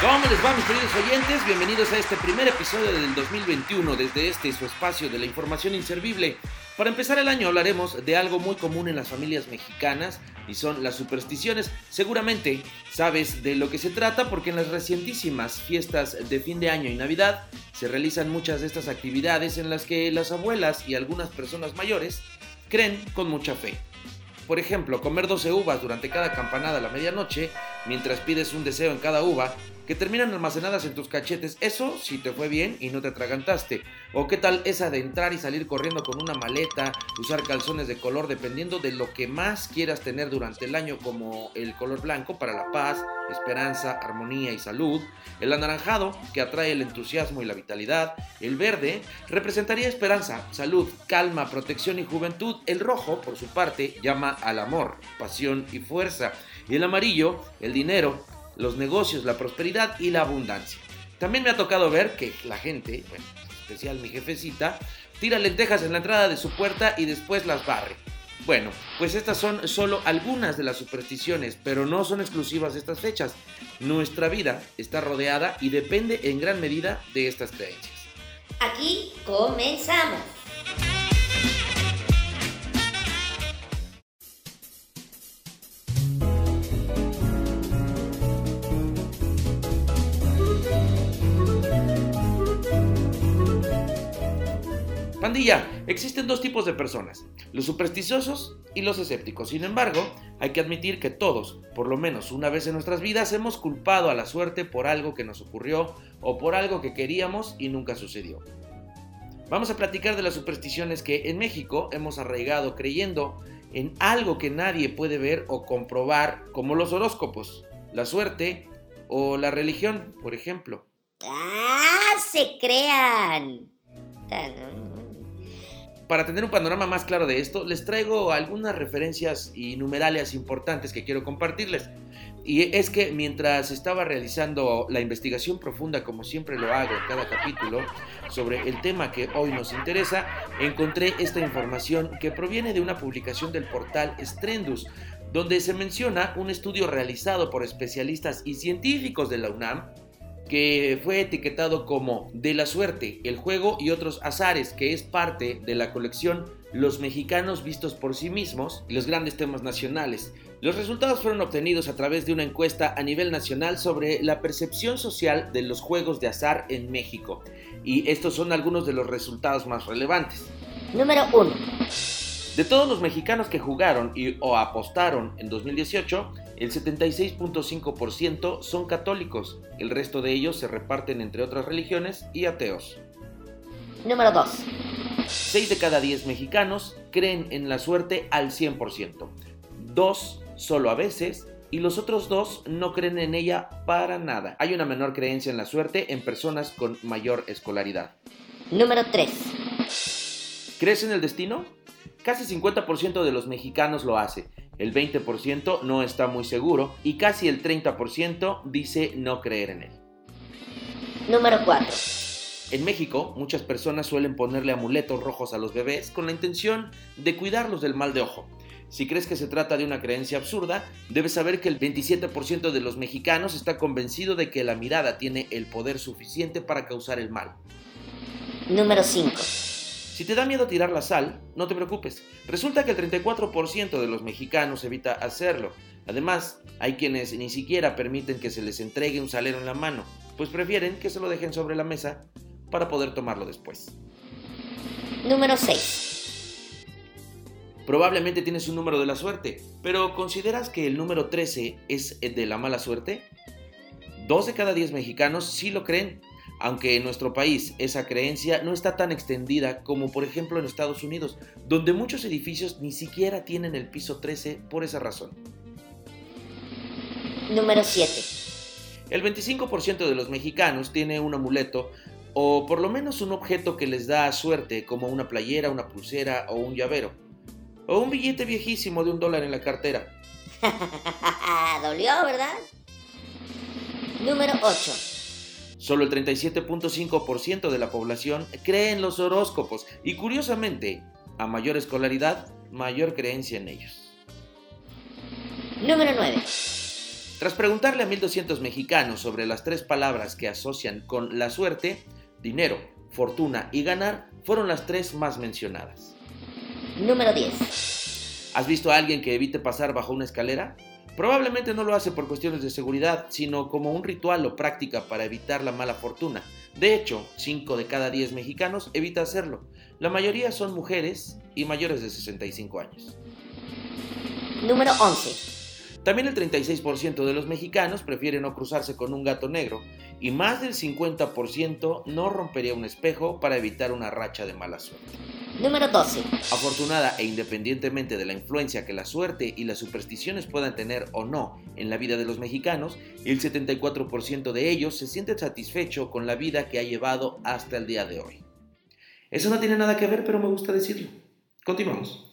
¿Cómo les va mis queridos oyentes? Bienvenidos a este primer episodio del 2021 desde este su espacio de la información inservible. Para empezar el año hablaremos de algo muy común en las familias mexicanas y son las supersticiones. Seguramente sabes de lo que se trata porque en las recientísimas fiestas de fin de año y Navidad se realizan muchas de estas actividades en las que las abuelas y algunas personas mayores creen con mucha fe. Por ejemplo, comer 12 uvas durante cada campanada a la medianoche, mientras pides un deseo en cada uva, que terminan almacenadas en tus cachetes. Eso si te fue bien y no te atragantaste. O qué tal esa de entrar y salir corriendo con una maleta, usar calzones de color dependiendo de lo que más quieras tener durante el año como el color blanco para la paz, esperanza, armonía y salud. El anaranjado que atrae el entusiasmo y la vitalidad. El verde representaría esperanza, salud, calma, protección y juventud. El rojo, por su parte, llama al amor, pasión y fuerza. Y el amarillo, el dinero, los negocios, la prosperidad y la abundancia. También me ha tocado ver que la gente, bueno, especial mi jefecita, tira lentejas en la entrada de su puerta y después las barre. Bueno, pues estas son solo algunas de las supersticiones, pero no son exclusivas de estas fechas. Nuestra vida está rodeada y depende en gran medida de estas creencias. Aquí comenzamos. Pandilla, existen dos tipos de personas, los supersticiosos y los escépticos. Sin embargo, hay que admitir que todos, por lo menos una vez en nuestras vidas, hemos culpado a la suerte por algo que nos ocurrió o por algo que queríamos y nunca sucedió. Vamos a platicar de las supersticiones que en México hemos arraigado creyendo en algo que nadie puede ver o comprobar, como los horóscopos, la suerte o la religión, por ejemplo. ¡Ah! ¡Se crean! Para tener un panorama más claro de esto, les traigo algunas referencias y numeralias importantes que quiero compartirles. Y es que mientras estaba realizando la investigación profunda, como siempre lo hago en cada capítulo, sobre el tema que hoy nos interesa, encontré esta información que proviene de una publicación del portal Strendus, donde se menciona un estudio realizado por especialistas y científicos de la UNAM que fue etiquetado como De la suerte, el juego y otros azares, que es parte de la colección Los mexicanos vistos por sí mismos y los grandes temas nacionales. Los resultados fueron obtenidos a través de una encuesta a nivel nacional sobre la percepción social de los juegos de azar en México. Y estos son algunos de los resultados más relevantes. Número 1. De todos los mexicanos que jugaron y o apostaron en 2018, el 76.5% son católicos, el resto de ellos se reparten entre otras religiones y ateos. Número 2. 6 de cada 10 mexicanos creen en la suerte al 100%, 2 solo a veces y los otros dos no creen en ella para nada. Hay una menor creencia en la suerte en personas con mayor escolaridad. Número 3. ¿Crees en el destino? Casi 50% de los mexicanos lo hace, el 20% no está muy seguro y casi el 30% dice no creer en él. Número 4. En México, muchas personas suelen ponerle amuletos rojos a los bebés con la intención de cuidarlos del mal de ojo. Si crees que se trata de una creencia absurda, debes saber que el 27% de los mexicanos está convencido de que la mirada tiene el poder suficiente para causar el mal. Número 5. Si te da miedo tirar la sal, no te preocupes. Resulta que el 34% de los mexicanos evita hacerlo. Además, hay quienes ni siquiera permiten que se les entregue un salero en la mano, pues prefieren que se lo dejen sobre la mesa para poder tomarlo después. Número 6. Probablemente tienes un número de la suerte, pero ¿consideras que el número 13 es de la mala suerte? Dos de cada 10 mexicanos sí lo creen aunque en nuestro país esa creencia no está tan extendida como por ejemplo en Estados Unidos, donde muchos edificios ni siquiera tienen el piso 13 por esa razón. Número 7. El 25% de los mexicanos tiene un amuleto o por lo menos un objeto que les da suerte como una playera, una pulsera o un llavero. O un billete viejísimo de un dólar en la cartera. Dolió, ¿verdad? Número 8. Solo el 37.5% de la población cree en los horóscopos y curiosamente, a mayor escolaridad, mayor creencia en ellos. Número 9. Tras preguntarle a 1200 mexicanos sobre las tres palabras que asocian con la suerte, dinero, fortuna y ganar fueron las tres más mencionadas. Número 10. ¿Has visto a alguien que evite pasar bajo una escalera? Probablemente no lo hace por cuestiones de seguridad, sino como un ritual o práctica para evitar la mala fortuna. De hecho, 5 de cada 10 mexicanos evita hacerlo. La mayoría son mujeres y mayores de 65 años. Número 11. También el 36% de los mexicanos prefieren no cruzarse con un gato negro y más del 50% no rompería un espejo para evitar una racha de mala suerte. Número 12. Afortunada e independientemente de la influencia que la suerte y las supersticiones puedan tener o no en la vida de los mexicanos, el 74% de ellos se siente satisfecho con la vida que ha llevado hasta el día de hoy. Eso no tiene nada que ver, pero me gusta decirlo. Continuamos.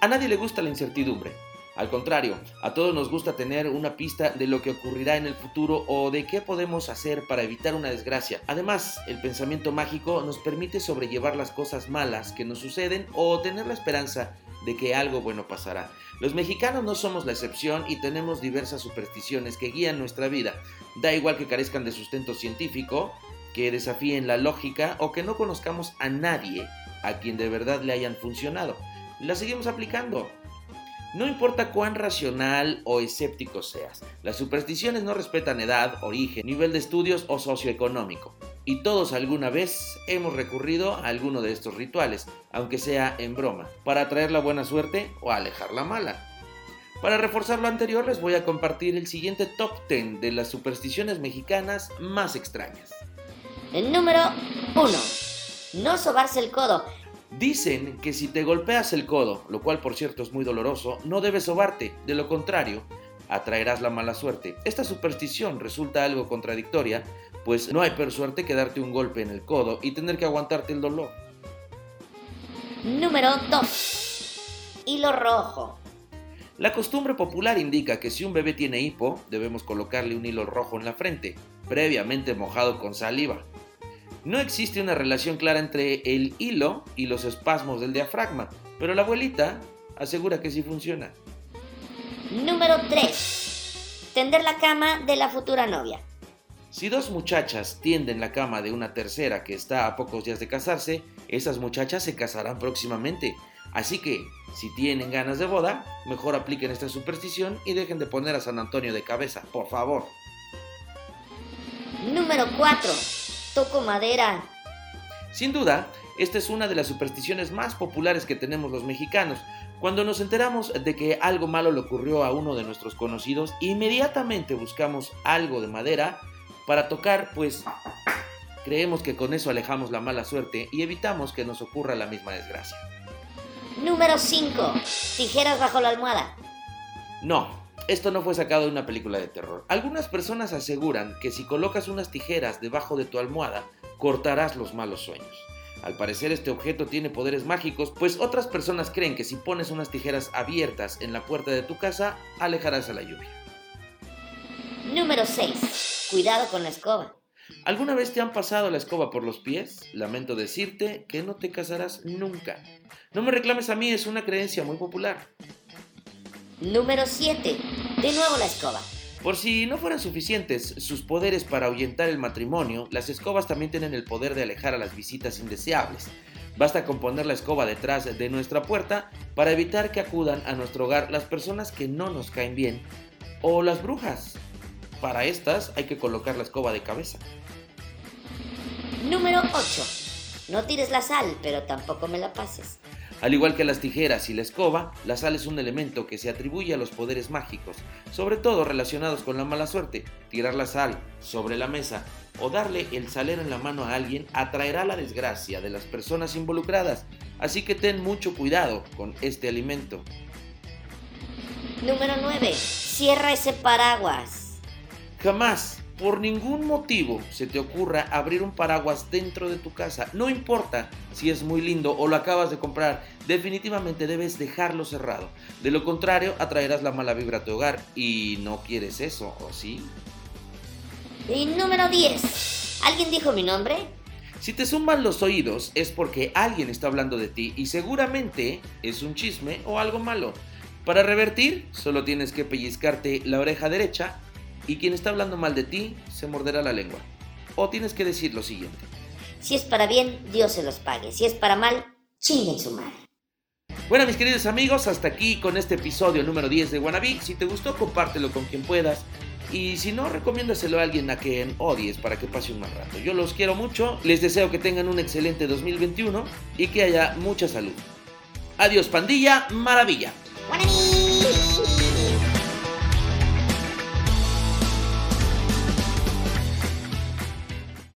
A nadie le gusta la incertidumbre. Al contrario, a todos nos gusta tener una pista de lo que ocurrirá en el futuro o de qué podemos hacer para evitar una desgracia. Además, el pensamiento mágico nos permite sobrellevar las cosas malas que nos suceden o tener la esperanza de que algo bueno pasará. Los mexicanos no somos la excepción y tenemos diversas supersticiones que guían nuestra vida. Da igual que carezcan de sustento científico, que desafíen la lógica o que no conozcamos a nadie a quien de verdad le hayan funcionado. Las seguimos aplicando. No importa cuán racional o escéptico seas, las supersticiones no respetan edad, origen, nivel de estudios o socioeconómico. Y todos alguna vez hemos recurrido a alguno de estos rituales, aunque sea en broma, para atraer la buena suerte o alejar la mala. Para reforzar lo anterior les voy a compartir el siguiente top 10 de las supersticiones mexicanas más extrañas. El número 1. No sobarse el codo. Dicen que si te golpeas el codo, lo cual por cierto es muy doloroso, no debes sobarte, de lo contrario, atraerás la mala suerte. Esta superstición resulta algo contradictoria, pues no hay peor suerte que darte un golpe en el codo y tener que aguantarte el dolor. Número 2. Hilo rojo. La costumbre popular indica que si un bebé tiene hipo, debemos colocarle un hilo rojo en la frente, previamente mojado con saliva. No existe una relación clara entre el hilo y los espasmos del diafragma, pero la abuelita asegura que sí funciona. Número 3. Tender la cama de la futura novia. Si dos muchachas tienden la cama de una tercera que está a pocos días de casarse, esas muchachas se casarán próximamente. Así que, si tienen ganas de boda, mejor apliquen esta superstición y dejen de poner a San Antonio de cabeza, por favor. Número 4. Toco madera. Sin duda, esta es una de las supersticiones más populares que tenemos los mexicanos. Cuando nos enteramos de que algo malo le ocurrió a uno de nuestros conocidos, inmediatamente buscamos algo de madera para tocar, pues creemos que con eso alejamos la mala suerte y evitamos que nos ocurra la misma desgracia. Número 5. Tijeras bajo la almohada. No, esto no fue sacado de una película de terror. Algunas personas aseguran que si colocas unas tijeras debajo de tu almohada, cortarás los malos sueños. Al parecer este objeto tiene poderes mágicos, pues otras personas creen que si pones unas tijeras abiertas en la puerta de tu casa, alejarás a la lluvia. Número 6. Cuidado con la escoba. ¿Alguna vez te han pasado la escoba por los pies? Lamento decirte que no te casarás nunca. No me reclames a mí, es una creencia muy popular. Número 7. De nuevo la escoba. Por si no fueran suficientes sus poderes para ahuyentar el matrimonio, las escobas también tienen el poder de alejar a las visitas indeseables. Basta con poner la escoba detrás de nuestra puerta para evitar que acudan a nuestro hogar las personas que no nos caen bien o las brujas. Para estas hay que colocar la escoba de cabeza. Número 8. No tires la sal, pero tampoco me la pases. Al igual que las tijeras y la escoba, la sal es un elemento que se atribuye a los poderes mágicos, sobre todo relacionados con la mala suerte. Tirar la sal sobre la mesa o darle el salero en la mano a alguien atraerá la desgracia de las personas involucradas, así que ten mucho cuidado con este alimento. Número 9. Cierra ese paraguas. Jamás por ningún motivo se te ocurra abrir un paraguas dentro de tu casa. No importa si es muy lindo o lo acabas de comprar, definitivamente debes dejarlo cerrado. De lo contrario, atraerás la mala vibra a tu hogar y no quieres eso, ¿o sí? Y número 10. ¿Alguien dijo mi nombre? Si te zumban los oídos es porque alguien está hablando de ti y seguramente es un chisme o algo malo. Para revertir, solo tienes que pellizcarte la oreja derecha y quien está hablando mal de ti se morderá la lengua. O tienes que decir lo siguiente. Si es para bien, Dios se los pague. Si es para mal, chinguen su madre. Bueno, mis queridos amigos, hasta aquí con este episodio número 10 de Wannabe. Si te gustó, compártelo con quien puedas. Y si no, recomiéndaselo a alguien a quien odies para que pase un mal rato. Yo los quiero mucho, les deseo que tengan un excelente 2021 y que haya mucha salud. Adiós, pandilla, maravilla. Wannabe.